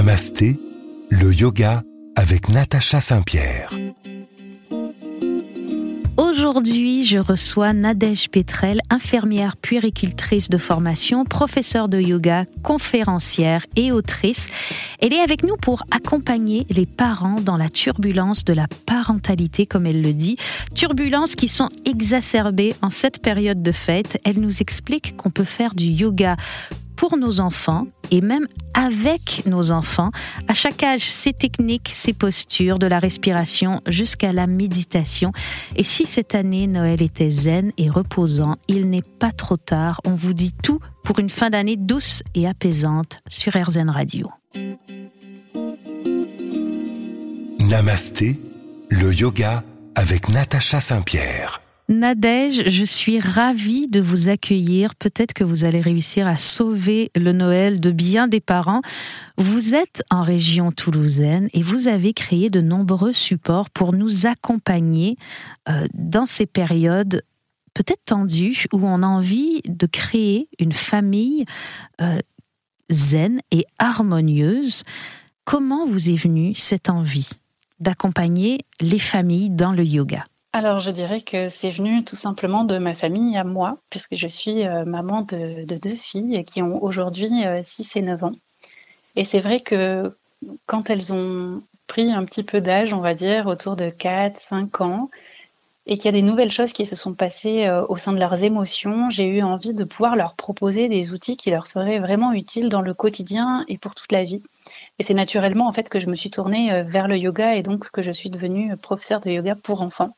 Namasté, le yoga avec Natacha Saint-Pierre. Aujourd'hui, je reçois Nadège Petrel, infirmière puéricultrice de formation, professeure de yoga, conférencière et autrice. Elle est avec nous pour accompagner les parents dans la turbulence de la parentalité, comme elle le dit. Turbulences qui sont exacerbées en cette période de fête. Elle nous explique qu'on peut faire du yoga pour nos enfants et même avec nos enfants. À chaque âge, ses techniques, ses postures, de la respiration jusqu'à la méditation. Et si cette année Noël était zen et reposant, il n'est pas trop tard. On vous dit tout pour une fin d'année douce et apaisante sur RZN Radio. Namasté, le yoga avec Natacha Saint-Pierre. Nadège, je suis ravie de vous accueillir. Peut-être que vous allez réussir à sauver le Noël de bien des parents. Vous êtes en région toulousaine et vous avez créé de nombreux supports pour nous accompagner euh, dans ces périodes peut-être tendues où on a envie de créer une famille euh, zen et harmonieuse. Comment vous est venue cette envie d'accompagner les familles dans le yoga? Alors, je dirais que c'est venu tout simplement de ma famille à moi, puisque je suis euh, maman de, deux filles qui ont aujourd'hui 6 euh, et 9 ans. Et c'est vrai que quand elles ont pris un petit peu d'âge, on va dire, autour de 4, 5 ans, et qu'il y a des nouvelles choses qui se sont passées euh, au sein de leurs émotions, j'ai eu envie de pouvoir leur proposer des outils qui leur seraient vraiment utiles dans le quotidien et pour toute la vie. Et c'est naturellement en fait que je me suis tournée euh, vers le yoga et donc que je suis devenue professeure de yoga pour enfants.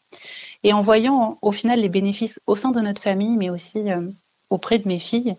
Et en voyant au final les bénéfices au sein de notre famille, mais aussi euh, auprès de mes filles,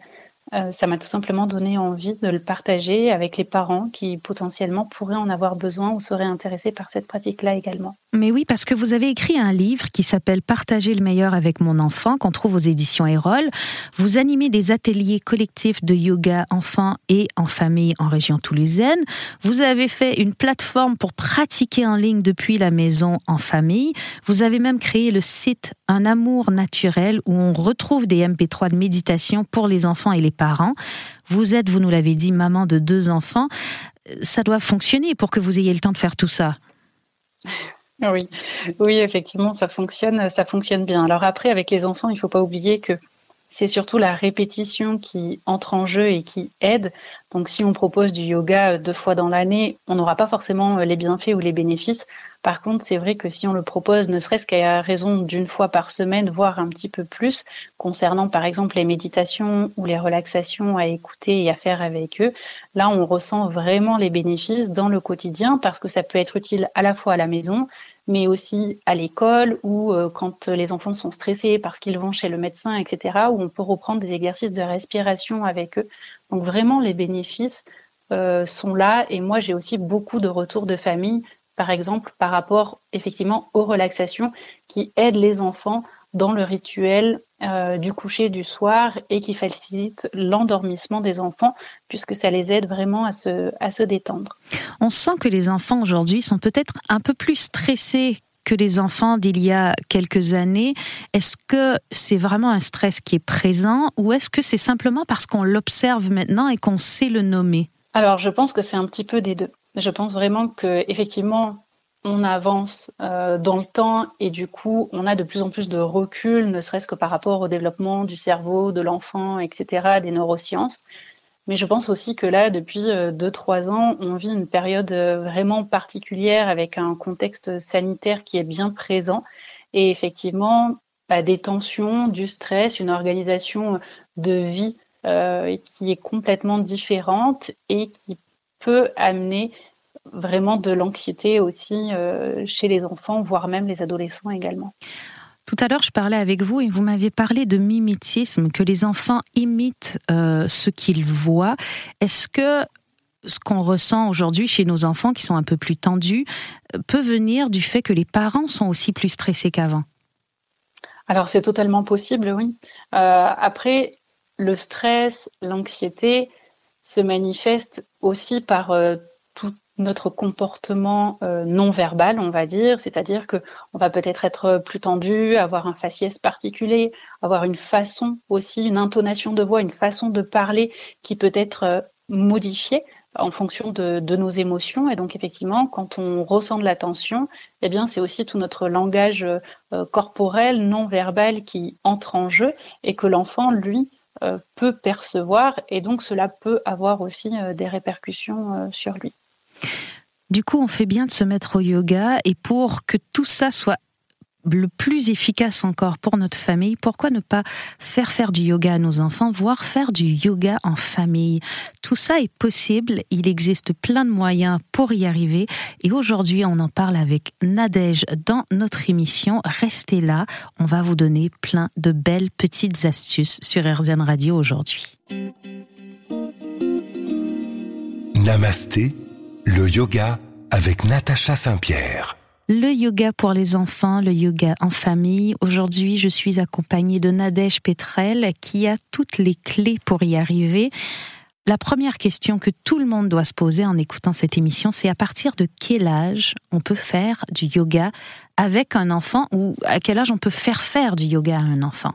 euh, ça m'a tout simplement donné envie de le partager avec les parents qui potentiellement pourraient en avoir besoin ou seraient intéressés par cette pratique-là également. Mais oui, parce que vous avez écrit un livre qui s'appelle Partager le meilleur avec mon enfant, qu'on trouve aux éditions Erol. Vous animez des ateliers collectifs de yoga enfants et en famille en région toulousaine. Vous avez fait une plateforme pour pratiquer en ligne depuis la maison en famille. Vous avez même créé le site Un amour naturel où on retrouve des MP3 de méditation pour les enfants et les parents. Vous êtes, vous nous l'avez dit, maman de deux enfants. Ça doit fonctionner pour que vous ayez le temps de faire tout ça. Oui, oui, effectivement, ça fonctionne, ça fonctionne bien. Alors après, avec les enfants, il ne faut pas oublier que c'est surtout la répétition qui entre en jeu et qui aide. Donc si on propose du yoga deux fois dans l'année, on n'aura pas forcément les bienfaits ou les bénéfices. Par contre, c'est vrai que si on le propose ne serait-ce qu'à raison d'une fois par semaine, voire un petit peu plus, concernant par exemple les méditations ou les relaxations à écouter et à faire avec eux, là on ressent vraiment les bénéfices dans le quotidien parce que ça peut être utile à la fois à la maison, mais aussi à l'école ou euh, quand les enfants sont stressés parce qu'ils vont chez le médecin, etc., où on peut reprendre des exercices de respiration avec eux. Donc vraiment, les bénéfices euh, sont là. Et moi, j'ai aussi beaucoup de retours de famille, par exemple, par rapport effectivement aux relaxations qui aident les enfants dans le rituel euh, du coucher du soir et qui facilite l'endormissement des enfants puisque ça les aide vraiment à se, à se détendre. On sent que les enfants aujourd'hui sont peut-être un peu plus stressés que les enfants d'il y a quelques années. Est-ce que c'est vraiment un stress qui est présent ou est-ce que c'est simplement parce qu'on l'observe maintenant et qu'on sait le nommer? Alors je pense que c'est un petit peu des deux. Je pense vraiment que effectivement on avance euh, dans le temps et du coup, on a de plus en plus de recul, ne serait-ce que par rapport au développement du cerveau, de l'enfant, etc., des neurosciences. Mais je pense aussi que là, depuis 2-3 euh, ans, on vit une période euh, vraiment particulière avec un contexte sanitaire qui est bien présent et effectivement bah, des tensions, du stress, une organisation de vie qui est complètement différente et qui peut amener vraiment de l'anxiété aussi euh, chez les enfants, voire même les adolescents également. Tout à l'heure, je parlais avec vous et vous m'aviez parlé de mimétisme, que les enfants imitent euh, ce qu'ils voient. Est-ce que ce qu'on ressent aujourd'hui chez nos enfants qui sont un peu plus tendus euh, peut venir du fait que les parents sont aussi plus stressés qu'avant? Alors c'est totalement possible, oui. après, le stress, l'anxiété se manifestent aussi par notre comportement euh, non verbal, on va dire, c'est-à-dire que on va peut-être être plus tendu, avoir un faciès particulier, avoir une façon aussi, une intonation de voix, une façon de parler qui peut être euh, modifiée en fonction de, nos émotions. Et donc, effectivement, quand on ressent de la tension, eh bien, c'est aussi tout notre langage euh, corporel, non verbal qui entre en jeu et que l'enfant, lui, euh, peut percevoir. Et donc, cela peut avoir aussi euh, des répercussions sur lui. Du coup, on fait bien de se mettre au yoga et pour que tout ça soit le plus efficace encore pour notre famille, pourquoi ne pas faire faire du yoga à nos enfants, voire faire du yoga en famille? Tout ça est possible, il existe plein de moyens pour y arriver et aujourd'hui on en parle avec Nadège dans notre émission. Restez là, on va vous donner plein de belles petites astuces sur RZN Radio aujourd'hui. Namasté, le yoga avec Natacha Saint-Pierre. Le yoga pour les enfants, le yoga en famille. Aujourd'hui, je suis accompagnée de Nadège Petrel qui a toutes les clés pour y arriver. La première question que tout le monde doit se poser en écoutant cette émission, c'est à partir de quel âge on peut faire du yoga avec un enfant ou à quel âge on peut faire faire du yoga à un enfant?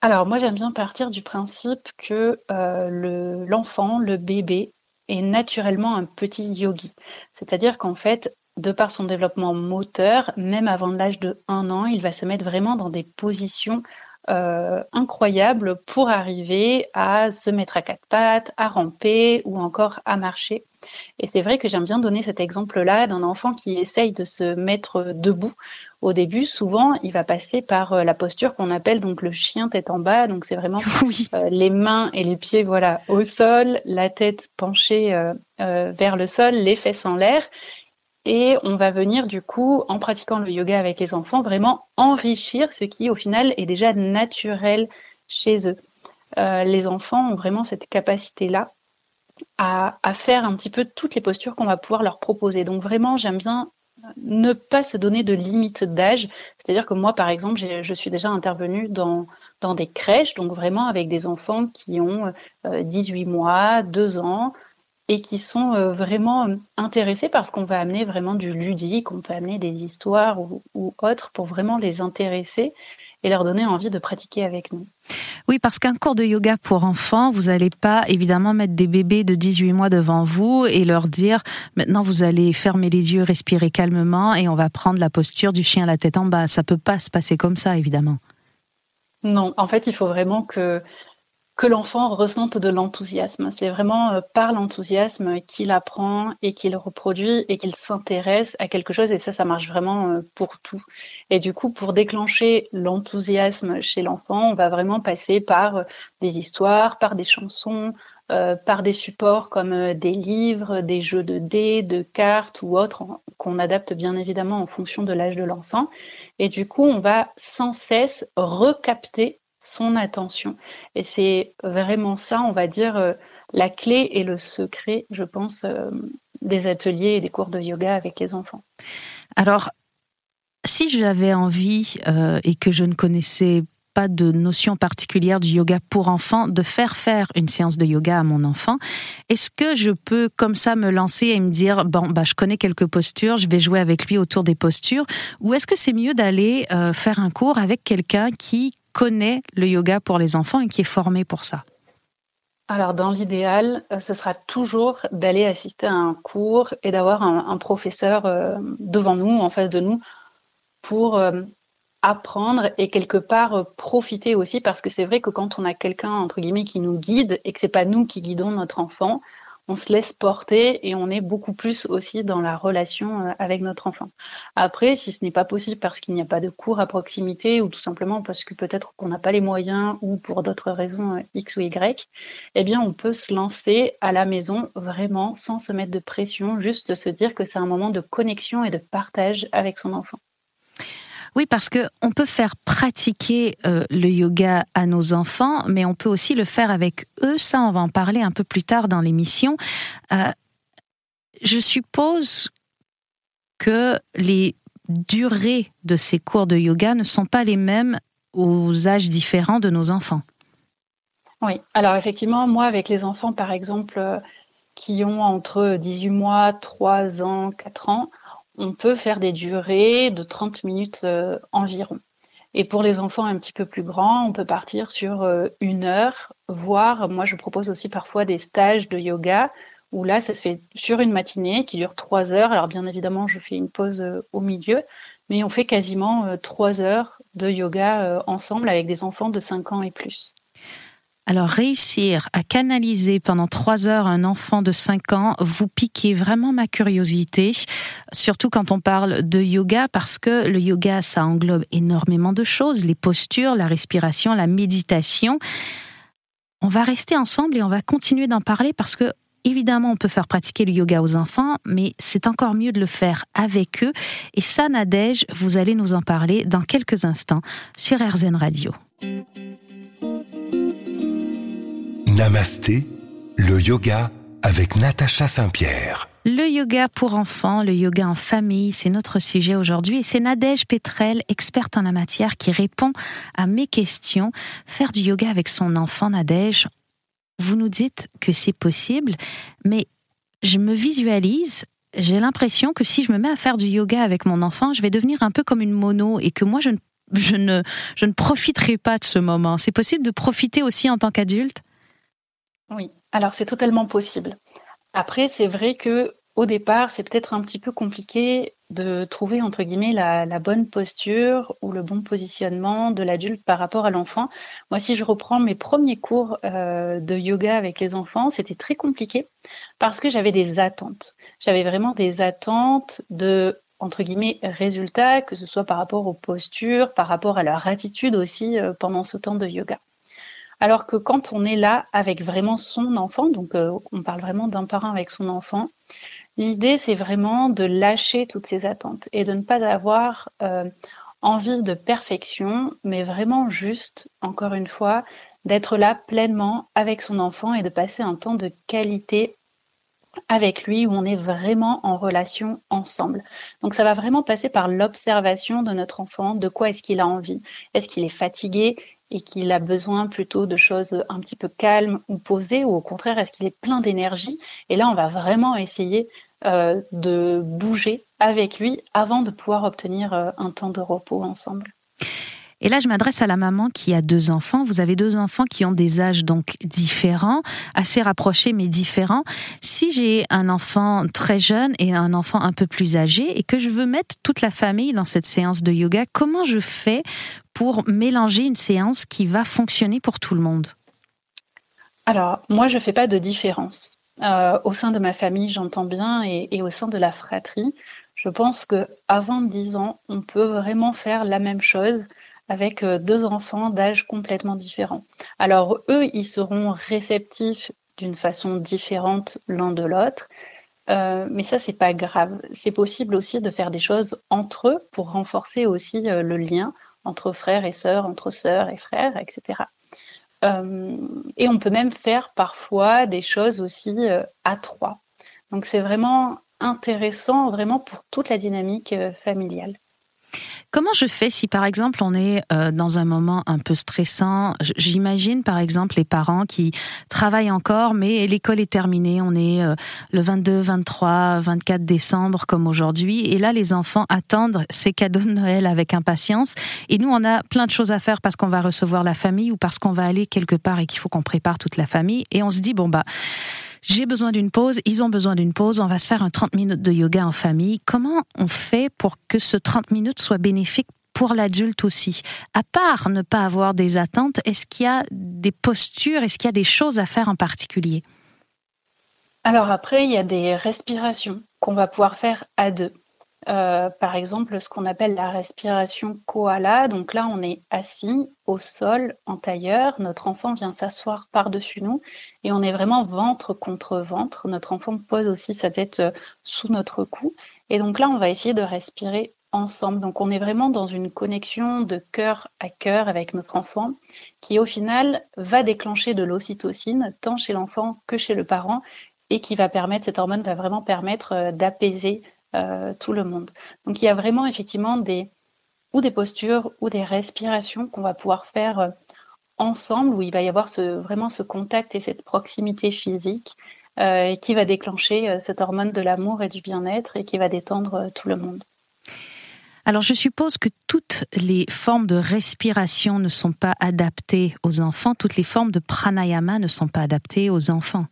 Alors moi j'aime bien partir du principe que euh, l'enfant, le bébé, naturellement un petit yogi. C'est-à-dire qu'en fait, de par son développement moteur, même avant l'âge de 1 an, il va se mettre vraiment dans des positions euh, incroyables pour arriver à se mettre à quatre pattes, à ramper ou encore à marcher. Et c'est vrai que j'aime bien donner cet exemple-là d'un enfant qui essaye de se mettre debout. Au début, souvent, il va passer par euh, la posture qu'on appelle donc le chien tête en bas. Donc c'est vraiment euh, les mains et les pieds voilà au sol, la tête penchée vers le sol, les fesses en l'air. Et on va venir du coup, en pratiquant le yoga avec les enfants, vraiment enrichir ce qui au final est déjà naturel chez eux. Euh, les enfants ont vraiment cette capacité-là à, faire un petit peu toutes les postures qu'on va pouvoir leur proposer. Donc vraiment, j'aime bien ne pas se donner de limite d'âge. C'est-à-dire que moi, par exemple, je suis déjà intervenue dans, dans des crèches, donc vraiment avec des enfants qui ont 18 euh, mois, 2 ans, et qui sont euh, vraiment euh, intéressés parce qu'on va amener vraiment du ludique, on peut amener des histoires ou, autres pour vraiment les intéresser et leur donner envie de pratiquer avec nous. Oui, parce qu'un cours de yoga pour enfants, vous n'allez pas évidemment mettre des bébés de 18 mois devant vous et leur dire maintenant vous allez fermer les yeux, respirer calmement et on va prendre la posture du chien à la tête en bas. Ça peut pas se passer comme ça, évidemment. Non, en fait, il faut vraiment que que l'enfant ressente de l'enthousiasme. C'est vraiment euh, par l'enthousiasme qu'il apprend et qu'il reproduit et qu'il s'intéresse à quelque chose et ça, ça marche vraiment euh, pour tout. Et du coup, pour déclencher l'enthousiasme chez l'enfant, on va vraiment passer par euh, des histoires, par des chansons, par des supports comme des livres, des jeux de dés, de cartes ou autres qu'on adapte bien évidemment en fonction de l'âge de l'enfant. Et du coup, on va sans cesse recapter son attention. Et c'est vraiment ça, on va dire, euh, la clé et le secret, je pense, euh, des ateliers et des cours de yoga avec les enfants. Alors, si j'avais envie euh, et que je ne connaissais pas de notion particulière du yoga pour enfants, de faire faire une séance de yoga à mon enfant, est-ce que je peux comme ça me lancer et me dire, bon, bah, je connais quelques postures, je vais jouer avec lui autour des postures, ou est-ce que c'est mieux d'aller faire un cours avec quelqu'un qui connaît le yoga pour les enfants et qui est formé pour ça. Alors, dans l'idéal, euh, ce sera toujours d'aller assister à un cours et d'avoir un, professeur euh, devant nous, en face de nous, pour euh, apprendre et quelque part profiter aussi, parce que c'est vrai que quand on a quelqu'un, entre guillemets, qui nous guide et que c'est pas nous qui guidons notre enfant, on se laisse porter et on est beaucoup plus aussi dans la relation euh, avec notre enfant. Après, si ce n'est pas possible parce qu'il n'y a pas de cours à proximité ou tout simplement parce que peut-être qu'on n'a pas les moyens ou pour d'autres raisons euh, X ou Y, eh bien, on peut se lancer à la maison vraiment sans se mettre de pression, juste se dire que c'est un moment de connexion et de partage avec son enfant. Oui, parce que on peut faire pratiquer euh, le yoga à nos enfants, mais on peut aussi le faire avec eux. Ça, on va en parler un peu plus tard dans l'émission. Euh, je suppose que les durées de ces cours de yoga ne sont pas les mêmes aux âges différents de nos enfants. Oui, alors effectivement, moi, avec les enfants, par exemple, euh, qui ont entre 18 mois, 3 ans, 4 ans, on peut faire des durées de 30 minutes euh, environ. Et pour les enfants un petit peu plus grands, on peut partir sur euh, une heure, voire moi je propose aussi parfois des stages de yoga où là ça se fait sur une matinée qui dure trois heures. Alors bien évidemment je fais une pause euh, au milieu, mais on fait quasiment trois heures de yoga ensemble avec des enfants de 5 ans et plus. Alors réussir à canaliser pendant trois heures un enfant de 5 ans, vous piquez vraiment ma curiosité, surtout quand on parle de yoga, parce que le yoga, ça englobe énormément de choses, les postures, la respiration, la méditation. On va rester ensemble et on va continuer d'en parler parce que Évidemment, on peut faire pratiquer le yoga aux enfants, mais c'est encore mieux de le faire avec eux. Et ça, Nadège, vous allez nous en parler dans quelques instants sur RZN Radio. Namasté, le yoga avec Natacha Saint-Pierre. Le yoga pour enfants, le yoga en famille, c'est notre sujet aujourd'hui et c'est Nadège Petrel, experte en la matière, qui répond à mes questions. Faire du yoga avec son enfant, Nadège, vous nous dites que c'est possible, mais je me visualise j'ai l'impression que si je me mets à faire du yoga avec mon enfant, je vais devenir un peu comme une mono et que moi, je ne, je ne, je ne profiterai pas de ce moment. C'est possible de profiter aussi en tant qu'adulte? Oui, alors c'est totalement possible. Après, c'est vrai que au départ, c'est peut-être un petit peu compliqué de trouver entre guillemets la, bonne posture ou le bon positionnement de l'adulte par rapport à l'enfant. Moi, si je reprends mes premiers cours euh, de yoga avec les enfants, c'était très compliqué parce que j'avais des attentes. J'avais vraiment des attentes de entre guillemets résultats, que ce soit par rapport aux postures, par rapport à leur attitude aussi euh, pendant ce temps de yoga. Alors que quand on est là avec vraiment son enfant, donc euh, on parle vraiment d'un parent avec son enfant, l'idée c'est vraiment de lâcher toutes ces attentes et de ne pas avoir euh, envie de perfection, mais vraiment juste, encore une fois, d'être là pleinement avec son enfant et de passer un temps de qualité avec lui où on est vraiment en relation ensemble. Donc ça va vraiment passer par l'observation de notre enfant, de quoi est-ce qu'il a envie Est-ce qu'il est fatigué? Et qu'il a besoin plutôt de choses un petit peu calmes ou posées, ou au contraire, est-ce qu'il est plein d'énergie? Et là, on va vraiment essayer euh, de bouger avec lui avant de pouvoir obtenir euh, un temps de repos ensemble. Et là, je m'adresse à la maman qui a deux enfants. Vous avez deux enfants qui ont des âges donc différents, assez rapprochés mais différents. Si j'ai un enfant très jeune et un enfant un peu plus âgé et que je veux mettre toute la famille dans cette séance de yoga, comment je fais pour mélanger une séance qui va fonctionner pour tout le monde? Alors, moi, je ne fais pas de différence. Euh, au sein de ma famille, j'entends bien, et, au sein de la fratrie, je pense que avant 10 ans, on peut vraiment faire la même chose avec euh, deux enfants d'âge complètement différents. Alors eux, ils seront réceptifs d'une façon différente l'un de l'autre, euh, mais ça c'est pas grave. C'est possible aussi de faire des choses entre eux pour renforcer aussi le lien entre frères et sœurs, entre sœurs et frères, etc. Euh, et on peut même faire parfois des choses aussi euh, à trois. Donc c'est vraiment intéressant, vraiment pour toute la dynamique euh, familiale. Comment je fais si par exemple on est euh, dans un moment un peu stressant? J'imagine par exemple les parents qui travaillent encore mais l'école est terminée, on est euh, le 22, 23, 24 décembre comme aujourd'hui et là les enfants attendent ces cadeaux de Noël avec impatience et nous on a plein de choses à faire parce qu'on va recevoir la famille ou parce qu'on va aller quelque part et qu'il faut qu'on prépare toute la famille et on se dit bon bah j'ai besoin d'une pause, ils ont besoin d'une pause, on va se faire un 30 minutes de yoga en famille. Comment on fait pour que ce 30 minutes soit bénéfique pour l'adulte aussi? À part ne pas avoir des attentes, est-ce qu'il y a des postures, est-ce qu'il y a des choses à faire en particulier? Alors après, il y a des respirations qu'on va pouvoir faire à deux. Euh, par exemple, ce qu'on appelle la respiration koala. Donc là, on est assis au sol en tailleur. Notre enfant vient s'asseoir par-dessus nous et on est vraiment ventre contre ventre. Notre enfant pose aussi sa tête euh, sous notre cou. Et donc là, on va essayer de respirer ensemble. Donc on est vraiment dans une connexion de cœur à cœur avec notre enfant qui au final va déclencher de l'ocytocine tant chez l'enfant que chez le parent et qui va permettre, cette hormone va vraiment permettre euh, d'apaiser euh, tout le monde. Donc il y a vraiment effectivement des ou des postures ou des respirations qu'on va pouvoir faire euh, ensemble où il va y avoir vraiment ce contact et cette proximité physique euh, qui va déclencher cette hormone de l'amour et du bien-être et qui va détendre tout le monde. Alors je suppose que toutes les formes de respiration ne sont pas adaptées aux enfants, toutes les formes de pranayama ne sont pas adaptées aux enfants.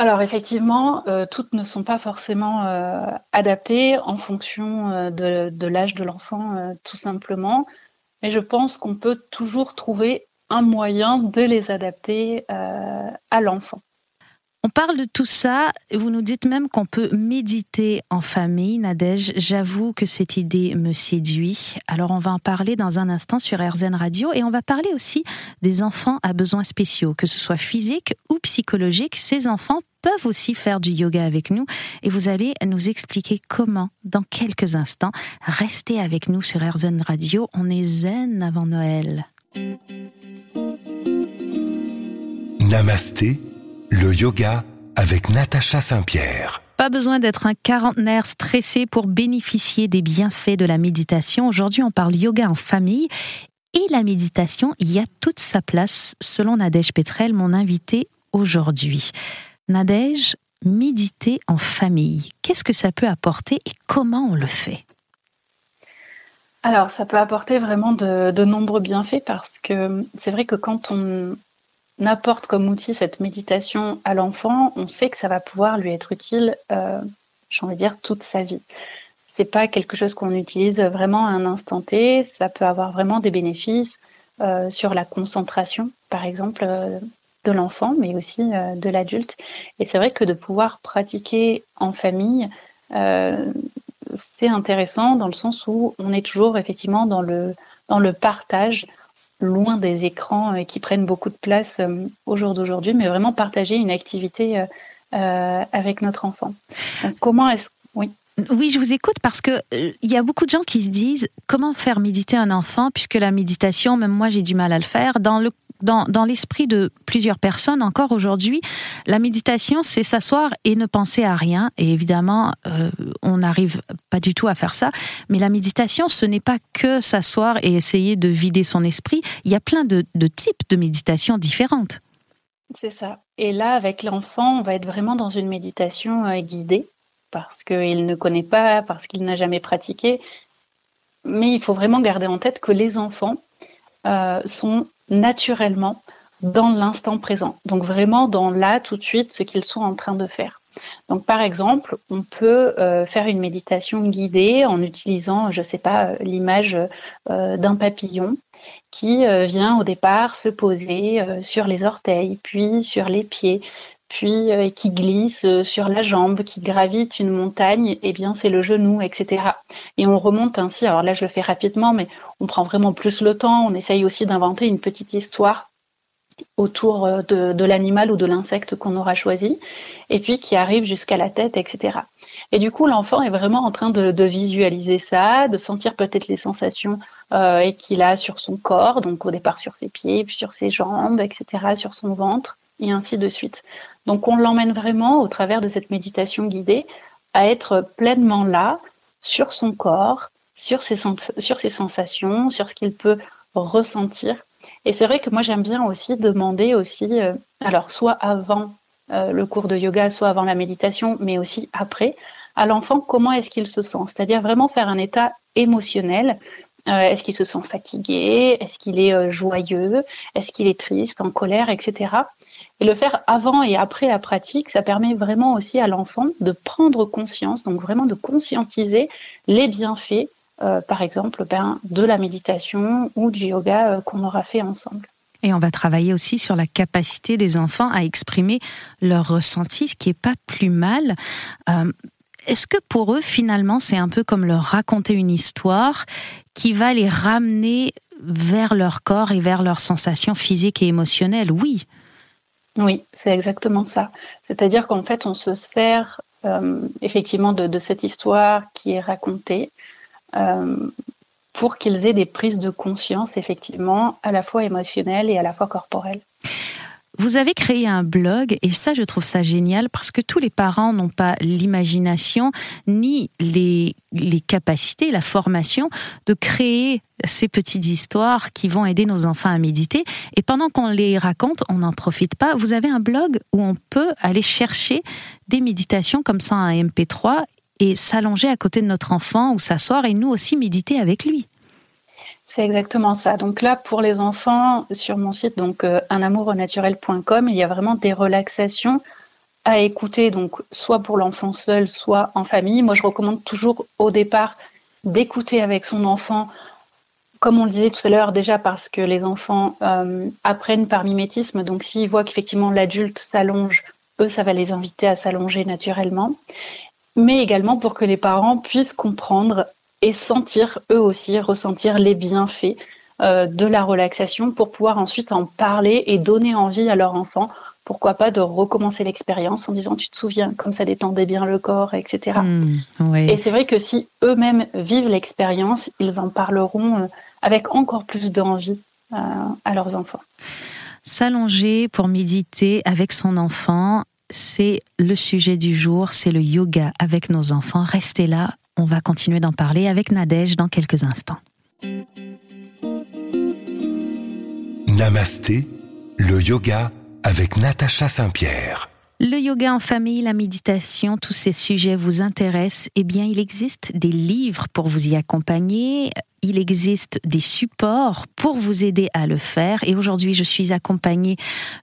Alors effectivement, euh, toutes ne sont pas forcément euh, adaptées en fonction euh, de, l'âge de l'enfant, tout simplement. Mais je pense qu'on peut toujours trouver un moyen de les adapter à l'enfant. On parle de tout ça, vous nous dites même qu'on peut méditer en famille, Nadège. J'avoue que cette idée me séduit. Alors on va en parler dans un instant sur RZN Radio et on va parler aussi des enfants à besoins spéciaux, que ce soit physique ou psychologique. Ces enfants peuvent aussi faire du yoga avec nous et vous allez nous expliquer comment dans quelques instants. Restez avec nous sur RZN Radio, on est zen avant Noël. Namasté le yoga avec Natacha Saint-Pierre. Pas besoin d'être un quarantenaire stressé pour bénéficier des bienfaits de la méditation. Aujourd'hui, on parle yoga en famille. Et la méditation il y a toute sa place, selon Nadège Petrel, mon invité aujourd'hui. Nadège, méditer en famille, qu'est-ce que ça peut apporter et comment on le fait? Alors, ça peut apporter vraiment de, de nombreux bienfaits parce que c'est vrai que quand on, apporte comme outil cette méditation à l'enfant, on sait que ça va pouvoir lui être utile, euh, j'ai envie de dire, toute sa vie. C'est pas quelque chose qu'on utilise vraiment à un instant T. Ça peut avoir vraiment des bénéfices euh, sur la concentration, par exemple, euh, de l'enfant, mais aussi euh, de l'adulte. Et c'est vrai que de pouvoir pratiquer en famille, c'est intéressant dans le sens où on est toujours effectivement dans le dans le partage loin des écrans euh, qui prennent beaucoup de place euh, au jour d'aujourd'hui, mais vraiment partager une activité euh, avec notre enfant. comment est-ce oui. Oui, je vous écoute parce que il y a beaucoup de gens qui se disent comment faire méditer un enfant puisque la méditation, même moi j'ai du mal à le faire. Dans le dans, l'esprit de plusieurs personnes, encore aujourd'hui, la méditation, c'est s'asseoir et ne penser à rien. Et évidemment, euh, on n'arrive pas du tout à faire ça. Mais la méditation, ce n'est pas que s'asseoir et essayer de vider son esprit. Il y a plein de, types de méditation différentes. C'est ça. Et là, avec l'enfant, on va être vraiment dans une méditation euh, guidée parce qu'il ne connaît pas, parce qu'il n'a jamais pratiqué. Mais il faut vraiment garder en tête que les enfants euh, sont naturellement dans l'instant présent. Donc vraiment dans là, tout de suite, ce qu'ils sont en train de faire. Donc par exemple, on peut euh, faire une méditation guidée en utilisant, je ne sais pas, euh, l'image euh, d'un papillon qui vient au départ se poser sur les orteils, puis sur les pieds, puis euh, qui glisse euh, sur la jambe, qui gravite une montagne, eh bien c'est le genou, etc. Et on remonte ainsi. Alors là, je le fais rapidement, mais on prend vraiment plus le temps. On essaye aussi d'inventer une petite histoire autour euh, de, l'animal ou de l'insecte qu'on aura choisi, et puis qui arrive jusqu'à la tête, etc. Et du coup, l'enfant est vraiment en train de, visualiser ça, de sentir peut-être les sensations qu'il a sur son corps, donc au départ sur ses pieds, puis sur ses jambes, etc., sur son ventre et ainsi de suite. Donc on l'emmène vraiment au travers de cette méditation guidée à être pleinement là sur son corps, sur ses, sensations, sur ce qu'il peut ressentir. Et c'est vrai que moi j'aime bien aussi demander aussi, euh, alors soit avant euh, le cours de yoga, soit avant la méditation, mais aussi après, à l'enfant comment est-ce qu'il se sent? C'est-à-dire vraiment faire un état émotionnel. Euh, est-ce qu'il se sent fatigué? Est-ce qu'il est joyeux? Est-ce qu'il est triste, en colère, etc. Et le faire avant et après la pratique, ça permet vraiment aussi à l'enfant de prendre conscience, donc vraiment de conscientiser les bienfaits, euh, par exemple, ben, de la méditation ou du yoga euh, qu'on aura fait ensemble. Et on va travailler aussi sur la capacité des enfants à exprimer leurs ressentis, ce qui n'est pas plus mal. Euh, est-ce que pour eux, finalement, c'est un peu comme leur raconter une histoire qui va les ramener vers leur corps et vers leurs sensations physiques et émotionnelles Oui. Oui, c'est exactement ça. C'est-à-dire qu'en fait, on se sert euh, effectivement de, cette histoire qui est racontée euh, pour qu'ils aient des prises de conscience, effectivement, à la fois émotionnelles et à la fois corporelles. Vous avez créé un blog et ça, je trouve ça génial parce que tous les parents n'ont pas l'imagination ni les, capacités, la formation de créer ces petites histoires qui vont aider nos enfants à méditer. Et pendant qu'on les raconte, on n'en profite pas. Vous avez un blog où on peut aller chercher des méditations comme ça en MP3 et s'allonger à côté de notre enfant ou s'asseoir et nous aussi méditer avec lui. C'est exactement ça. Donc là, pour les enfants, sur mon site, donc euh, unamournaturel.com, il y a vraiment des relaxations à écouter, donc soit pour l'enfant seul, soit en famille. Moi, je recommande toujours au départ d'écouter avec son enfant, comme on le disait tout à l'heure, déjà parce que les enfants euh, apprennent par mimétisme. Donc, s'ils voient qu'effectivement l'adulte s'allonge, eux, ça va les inviter à s'allonger naturellement. Mais également pour que les parents puissent comprendre et sentir eux aussi, ressentir les bienfaits euh, de la relaxation pour pouvoir ensuite en parler et donner envie à leur enfant. Pourquoi pas de recommencer l'expérience en disant tu te souviens comme ça détendait bien le corps, etc. Mmh, et c'est vrai que si eux-mêmes vivent l'expérience, ils en parleront euh, avec encore plus d'envie euh, à leurs enfants. S'allonger pour méditer avec son enfant, c'est le sujet du jour, c'est le yoga avec nos enfants. Restez là, on va continuer d'en parler avec Nadège dans quelques instants. Namasté, le yoga avec Natacha Saint-Pierre. Le yoga en famille, la méditation, tous ces sujets vous intéressent, eh bien, il existe des livres pour vous y accompagner. Il existe des supports pour vous aider à le faire. Et aujourd'hui, je suis accompagnée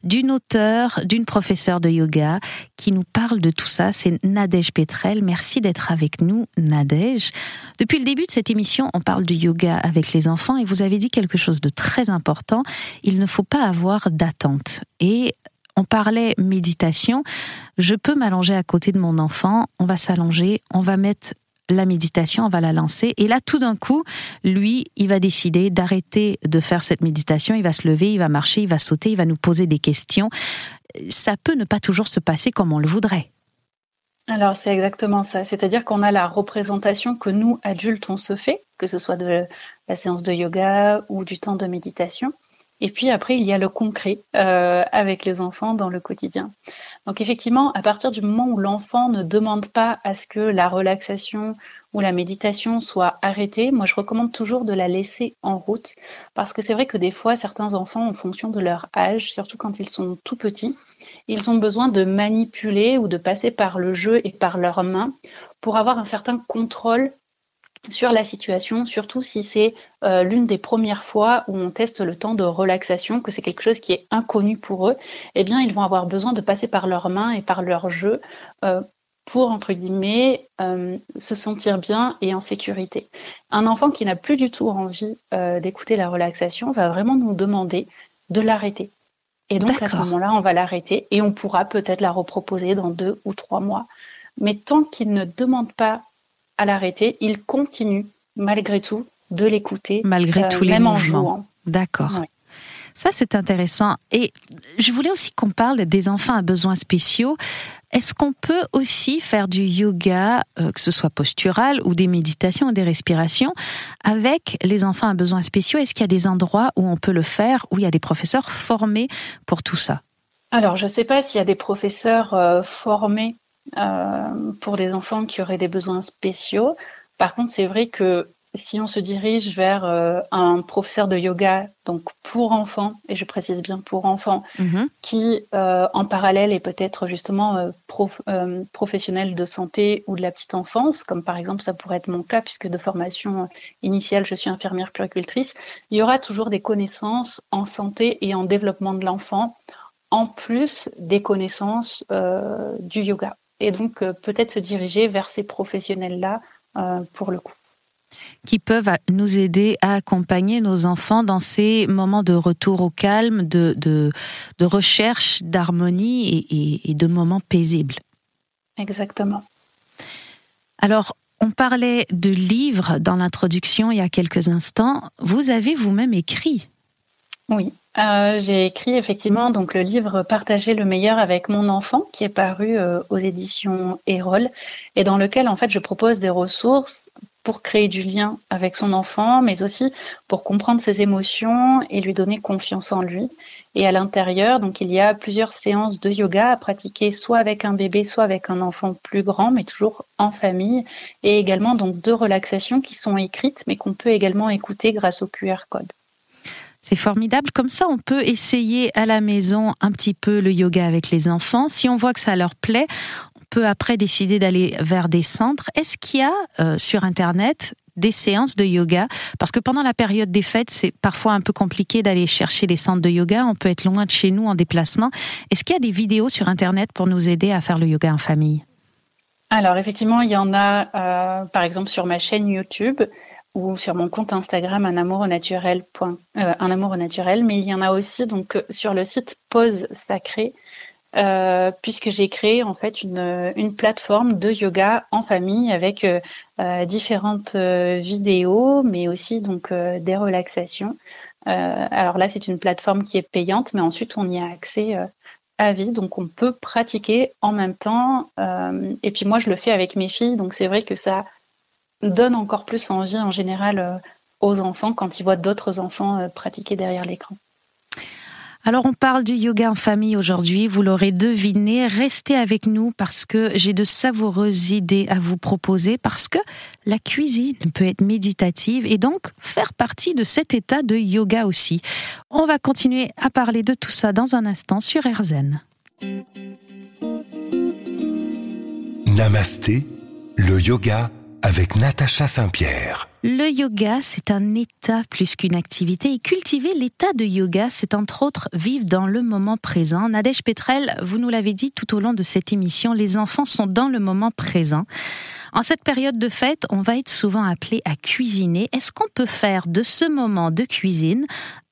d'une auteure, d'une professeure de yoga qui nous parle de tout ça. C'est Nadège Petrel. Merci d'être avec nous, Nadège. Depuis le début de cette émission, on parle du yoga avec les enfants et vous avez dit quelque chose de très important. Il ne faut pas avoir d'attente. Et on parlait méditation, je peux m'allonger à côté de mon enfant, on va s'allonger, on va mettre la méditation, on va la lancer. Et là, tout d'un coup, lui, il va décider d'arrêter de faire cette méditation, il va se lever, il va marcher, il va sauter, il va nous poser des questions. Ça peut ne pas toujours se passer comme on le voudrait. Alors, c'est exactement ça. C'est-à-dire qu'on a la représentation que nous, adultes, on se fait, que ce soit de la séance de yoga ou du temps de méditation. Et puis après, il y a le concret euh, avec les enfants dans le quotidien. Donc effectivement, à partir du moment où l'enfant ne demande pas à ce que la relaxation ou la méditation soit arrêtée, moi je recommande toujours de la laisser en route parce que c'est vrai que des fois, certains enfants, en fonction de leur âge, surtout quand ils sont tout petits, ils ont besoin de manipuler ou de passer par le jeu et par leurs mains pour avoir un certain contrôle sur la situation, surtout si c'est euh, l'une des premières fois où on teste le temps de relaxation, que c'est quelque chose qui est inconnu pour eux, eh bien, ils vont avoir besoin de passer par leurs mains et par leur jeu euh, pour, entre guillemets, euh, se sentir bien et en sécurité. Un enfant qui n'a plus du tout envie d'écouter la relaxation va vraiment nous demander de l'arrêter. Et donc, à ce moment-là, on va l'arrêter et on pourra peut-être la reproposer dans deux ou trois mois. Mais tant qu'il ne demande pas à l'arrêter, il continue malgré tout de l'écouter, malgré euh, tous les même en jouant. D'accord. Ça, c'est intéressant. Et je voulais aussi qu'on parle des enfants à besoins spéciaux. Est-ce qu'on peut aussi faire du yoga, euh, que ce soit postural ou des méditations ou des respirations, avec les enfants à besoins spéciaux? Est-ce qu'il y a des endroits où on peut le faire, où il y a des professeurs formés pour tout ça? Alors, je ne sais pas s'il y a des professeurs euh, formés pour des enfants qui auraient des besoins spéciaux. Par contre, c'est vrai que si on se dirige vers euh, un professeur de yoga, donc pour enfants, et je précise bien pour enfants, mhm. qui euh, en parallèle est peut-être justement professionnel de santé ou de la petite enfance, comme par exemple ça pourrait être mon cas, puisque de formation initiale, je suis infirmière puricultrice, il y aura toujours des connaissances en santé et en développement de l'enfant, en plus des connaissances du yoga et donc euh, peut-être se diriger vers ces professionnels-là euh, pour le coup qui peuvent nous aider à accompagner nos enfants dans ces moments de retour au calme, de, de, recherche d'harmonie et, et, de moments paisibles. Exactement. Alors, on parlait de livres dans l'introduction il y a quelques instants. Vous avez vous-même écrit? Oui, euh, j'ai écrit effectivement donc le livre Partager le meilleur avec mon enfant qui est paru euh, aux éditions Erol et dans lequel en fait je propose des ressources pour créer du lien avec son enfant mais aussi pour comprendre ses émotions et lui donner confiance en lui. Et à l'intérieur donc il y a plusieurs séances de yoga à pratiquer soit avec un bébé soit avec un enfant plus grand mais toujours en famille et également donc deux relaxations qui sont écrites mais qu'on peut également écouter grâce au QR code. C'est formidable. Comme ça, on peut essayer à la maison un petit peu le yoga avec les enfants. Si on voit que ça leur plaît, on peu après décidé d'aller vers des centres. Est-ce qu'il y a euh, sur Internet des séances de yoga? Parce que pendant la période des fêtes, c'est parfois un peu compliqué d'aller chercher les centres de yoga. On peut être loin de chez nous en déplacement. Est-ce qu'il y a des vidéos sur Internet pour nous aider à faire le yoga en famille? Alors effectivement, il y en a euh, par exemple sur ma chaîne YouTube ou sur mon compte Instagram un amour au naturel, euh, un amour naturel, mais il y en a aussi donc sur le site Pause Sacré euh, puisque j'ai créé en fait une, une, plateforme de yoga en famille avec euh, euh différentes euh, vidéos, mais aussi donc des relaxations. alors là, c'est une plateforme qui est payante, mais ensuite on y a accès à vie, donc on peut pratiquer en même temps. et puis moi, je le fais avec mes filles, donc c'est vrai que ça donne encore plus envie en général aux enfants quand ils voient d'autres enfants pratiquer derrière l'écran. Alors on parle du yoga en famille aujourd'hui, vous l'aurez deviné, restez avec nous parce que j'ai de savoureuses idées à vous proposer parce que la cuisine peut être méditative et donc faire partie de cet état de yoga aussi. On va continuer à parler de tout ça dans un instant sur RZN. Namasté, le yoga avec Natacha Saint-Pierre. Le yoga, c'est un état plus qu'une activité et cultiver l'état de yoga, c'est entre autres vivre dans le moment présent. Nadège Petrel, vous nous l'avez dit tout au long de cette émission, les enfants sont dans le moment présent. En cette période de fête, on va être souvent appelé à cuisiner. Est-ce qu'on peut faire de ce moment de cuisine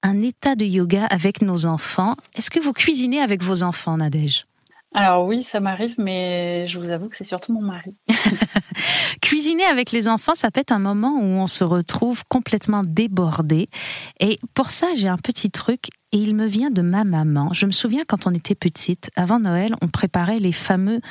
un état de yoga avec nos enfants? Est-ce que vous cuisinez avec vos enfants, Nadège? Alors oui, ça m'arrive, mais je vous avoue que c'est surtout mon mari. Cuisiner avec les enfants, ça peut être un moment où on se retrouve complètement débordé. Et pour ça, j'ai un petit truc, et il me vient de ma maman. Je me souviens quand on était petite, avant Noël, on préparait les fameux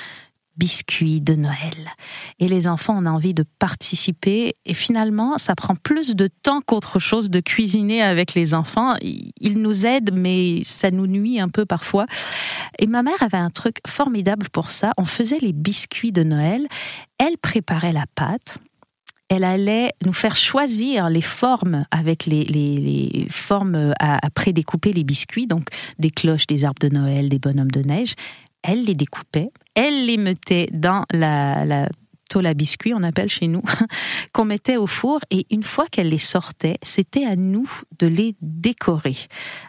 biscuits de Noël. Et les enfants, on a envie de participer. Et finalement, ça prend plus de temps qu'autre chose de cuisiner avec les enfants. Ils nous aident, mais ça nous nuit un peu parfois. Et ma mère avait un truc formidable pour ça. On faisait les biscuits de Noël. Elle préparait la pâte elle allait nous faire choisir les formes avec les, formes à, à prédécouper les biscuits, donc des cloches, des arbres de Noël, des bonhommes de neige elle les découpait, elle les mettait dans la, tôle à biscuits, on appelle chez nous, qu'on mettait au four. Et une fois qu'elle les sortait, c'était à nous de les décorer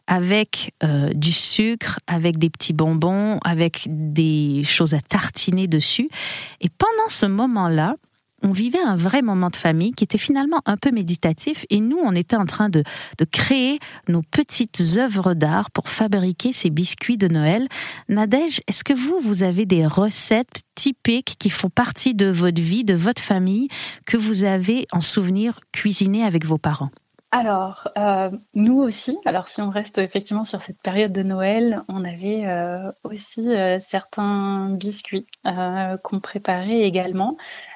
avec euh, du sucre, avec des petits bonbons, avec des choses à tartiner dessus. Et pendant ce moment-là, on vivait un vrai moment de famille qui était finalement un peu méditatif et nous, on était en train de, créer nos petites œuvres d'art pour fabriquer ces biscuits de Noël. Nadège, est-ce que vous, vous avez des recettes typiques qui font partie de votre vie, de votre famille, que vous avez en souvenir cuisiné avec vos parents? Alors, euh, nous aussi, alors si on reste effectivement sur cette période de Noël, on avait euh, aussi euh, certains biscuits qu'on préparait également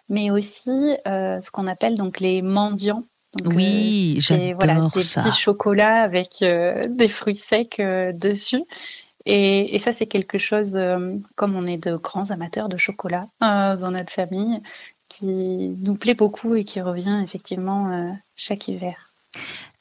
mais aussi euh, ce qu'on appelle donc les mendiants. oui, euh, j'adore voilà, des petits chocolats avec euh, des fruits secs dessus. Et, et, ça, c'est quelque chose, comme on est de grands amateurs de chocolat dans notre famille, qui nous plaît beaucoup et qui revient effectivement chaque hiver.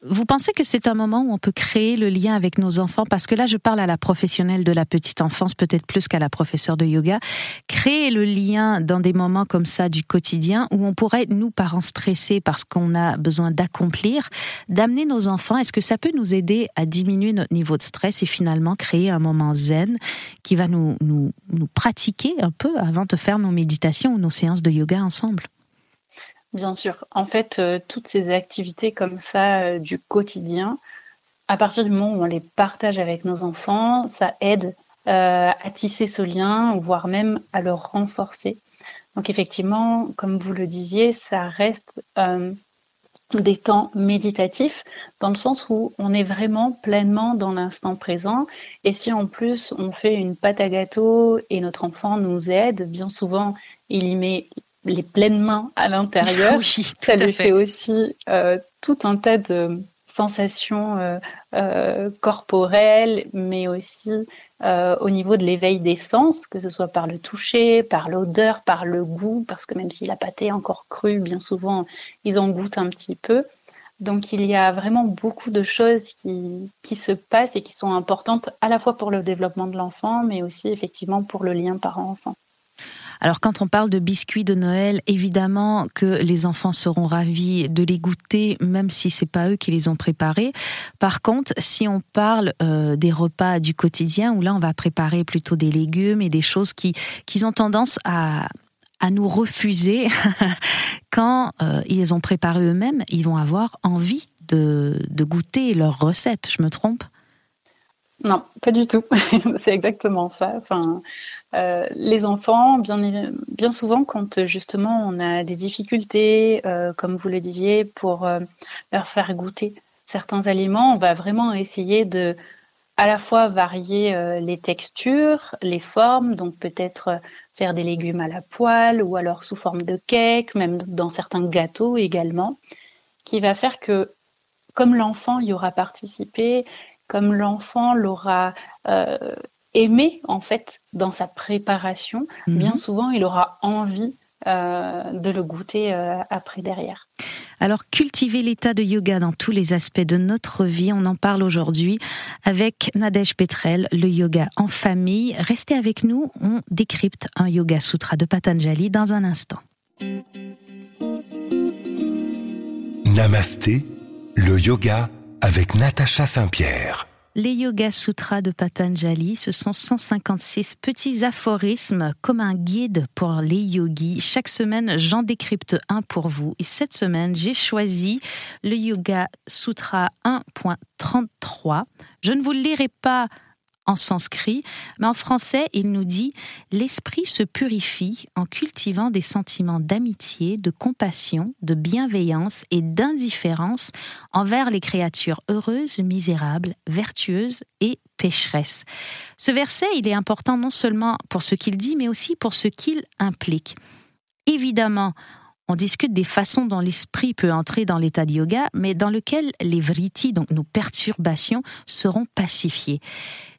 Vous pensez que c'est un moment où on peut créer le lien avec nos enfants? Parce que là, je parle à la professionnelle de la petite enfance, peut-être plus qu'à la professeure de yoga. Créer le lien dans des moments comme ça du quotidien où on pourrait, nous, parents stressés parce qu'on a besoin d'accomplir, d'amener nos enfants, est-ce que ça peut nous aider à diminuer notre niveau de stress et finalement créer un moment zen qui va nous, nous, nous pratiquer un peu avant de faire nos méditations ou nos séances de yoga ensemble? Bien sûr. En fait, euh, toutes ces activités comme ça euh, du quotidien, à partir du moment où on les partage avec nos enfants, ça aide euh, à tisser ce lien, voire même à le renforcer. Donc effectivement, comme vous le disiez, ça reste des temps méditatifs, dans le sens où on est vraiment pleinement dans l'instant présent. Et si en plus on fait une pâte à gâteau et notre enfant nous aide, bien souvent il y met les pleines mains à l'intérieur. ça lui fait, aussi euh, tout un tas de sensations euh, euh, corporelles, mais aussi au niveau de l'éveil des sens, que ce soit par le toucher, par l'odeur, par le goût, parce que même si la pâte est encore crue, bien souvent, ils en goûtent un petit peu. Donc il y a vraiment beaucoup de choses qui, qui se passent et qui sont importantes à la fois pour le développement de l'enfant, mais aussi effectivement pour le lien parent-enfant. Alors quand on parle de biscuits de Noël, évidemment que les enfants seront ravis de les goûter, même si c'est pas eux qui les ont préparés. Par contre, si on parle euh, des repas du quotidien, où là on va préparer plutôt des légumes et des choses qui, ont tendance à à nous refuser quand euh, ils ont préparé eux-mêmes, ils vont avoir envie de, de goûter leur recette. Je me trompe? Non, pas du tout. C'est exactement ça. Enfin, euh, les enfants, bien, souvent, quand justement on a des difficultés, euh, comme vous le disiez, pour leur faire goûter certains aliments, on va vraiment essayer de à la fois varier les textures, les formes, donc peut-être faire des légumes à la poêle ou alors sous forme de cake, même dans certains gâteaux également, qui va faire que comme l'enfant y aura participé, comme l'enfant l'aura euh, aimé en fait dans sa préparation, bien mhm. souvent il aura envie euh, de le goûter euh, après derrière. Alors cultiver l'état de yoga dans tous les aspects de notre vie, on en parle aujourd'hui avec Nadège Petrel, le yoga en famille. Restez avec nous, on décrypte un yoga sutra de Patanjali dans un instant. Namasté, le yoga avec Natacha Saint-Pierre. Les Yoga Sutras de Patanjali, ce sont 156 petits aphorismes comme un guide pour les yogis. Chaque semaine, j'en décrypte un pour vous. Et cette semaine, j'ai choisi le Yoga Sutra 1.33. Je ne vous lirai pas en sanskrit, mais en français, il nous dit L'esprit se purifie en cultivant des sentiments d'amitié, de compassion, de bienveillance et d'indifférence envers les créatures heureuses, misérables, vertueuses et pécheresses. Ce verset, il est important non seulement pour ce qu'il dit, mais aussi pour ce qu'il implique. Évidemment, on discute des façons dont l'esprit peut entrer dans l'état de yoga, mais dans lequel les vritis, donc nos perturbations, seront pacifiées.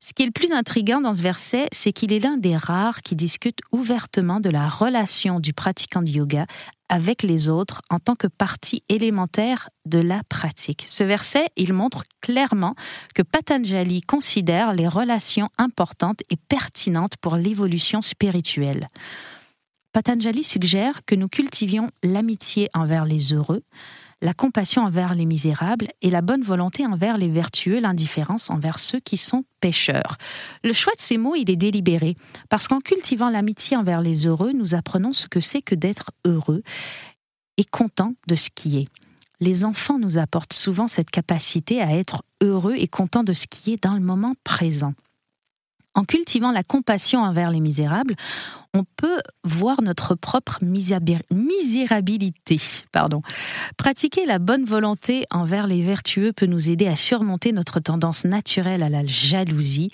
Ce qui est le plus intriguant dans ce verset, c'est qu'il est l'un des rares qui discute ouvertement de la relation du pratiquant de yoga avec les autres en tant que partie élémentaire de la pratique. Ce verset, il montre clairement que Patanjali considère les relations importantes et pertinentes pour l'évolution spirituelle. Patanjali suggère que nous cultivions l'amitié envers les heureux, la compassion envers les misérables et la bonne volonté envers les vertueux, l'indifférence envers ceux qui sont pécheurs. Le choix de ces mots, il est délibéré, parce qu'en cultivant l'amitié envers les heureux, nous apprenons ce que c'est que d'être heureux et content de ce qui est. Les enfants nous apportent souvent cette capacité à être heureux et content de ce qui est dans le moment présent. En cultivant la compassion envers les misérables, on peut voir notre propre misérabilité. Pardon. Pratiquer la bonne volonté envers les vertueux peut nous aider à surmonter notre tendance naturelle à la jalousie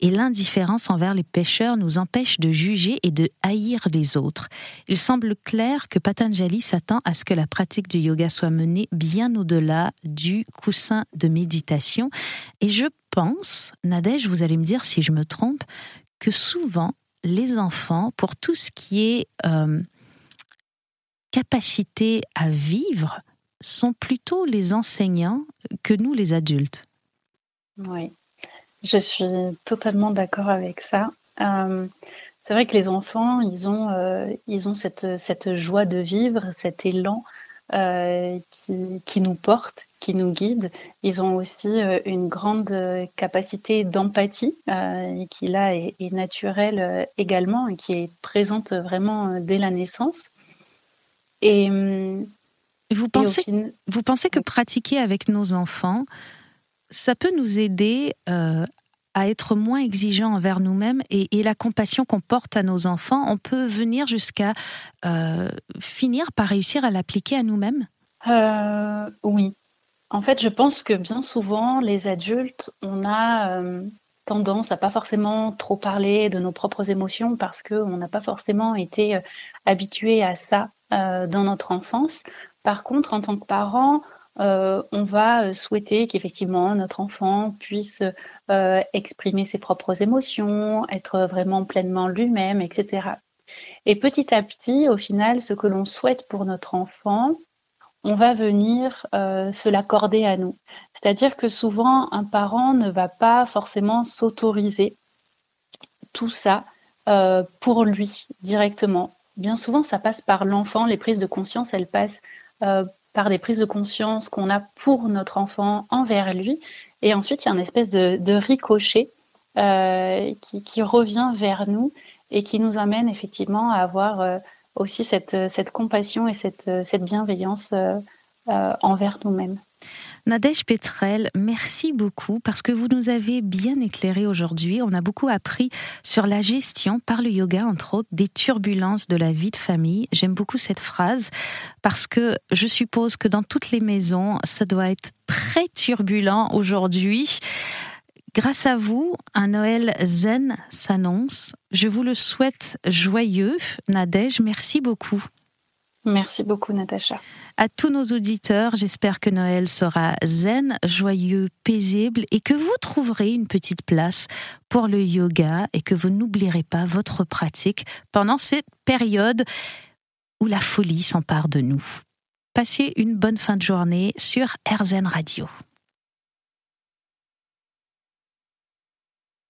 et l'indifférence envers les pécheurs nous empêche de juger et de haïr les autres. Il semble clair que Patanjali s'attend à ce que la pratique du yoga soit menée bien au-delà du coussin de méditation et je pense, Nadège, vous allez me dire si je me trompe, que souvent les enfants, pour tout ce qui est euh, capacité à vivre, sont plutôt les enseignants que nous, les adultes. Oui, je suis totalement d'accord avec ça. Euh, c'est vrai que les enfants, ils ont, euh, ils ont cette, cette, joie de vivre, cet élan qui, qui, nous porte, qui nous guide. Ils ont aussi euh, une grande euh, capacité d'empathie euh, qui là est, naturelle également et qui est présente vraiment dès la naissance. Et, vous pensez, vous pensez que pratiquer avec nos enfants, ça peut nous aider à être moins exigeants envers nous-mêmes et, la compassion qu'on porte à nos enfants, on peut venir jusqu'à finir par réussir à l'appliquer à nous-mêmes? Oui, en fait, je pense que bien souvent, les adultes, on a euh, tendance à pas forcément trop parler de nos propres émotions parce qu'on n'a pas forcément été euh, habitué à ça euh, dans notre enfance. Par contre, en tant que parent, on va souhaiter qu'effectivement notre enfant puisse exprimer ses propres émotions, être vraiment pleinement lui-même, etc. Et petit à petit, au final, ce que l'on souhaite pour notre enfant, on va venir euh, se l'accorder à nous. C'est-à-dire que souvent, un parent ne va pas forcément s'autoriser tout ça pour lui directement. Bien souvent, ça passe par l'enfant. Les prises de conscience, elles passent par des prises de conscience qu'on a pour notre enfant envers lui. Et ensuite, il y a une espèce de, ricochet euh, qui, revient vers nous et qui nous amène effectivement à avoir euh, aussi cette, compassion et cette, cette bienveillance euh, envers nous-mêmes. Nadège Petrel, merci beaucoup parce que vous nous avez bien éclairé aujourd'hui. On a beaucoup appris sur la gestion par le yoga, entre autres, des turbulences de la vie de famille. J'aime beaucoup cette phrase parce que je suppose que dans toutes les maisons, ça doit être très turbulent aujourd'hui. Grâce à vous, un Noël zen s'annonce. Je vous le souhaite joyeux. Nadège, merci beaucoup. Merci beaucoup, Natacha. À tous nos auditeurs, j'espère que Noël sera zen, joyeux, paisible et que vous trouverez une petite place pour le yoga et que vous n'oublierez pas votre pratique pendant cette période où la folie s'empare de nous. Passez une bonne fin de journée sur RZN Radio.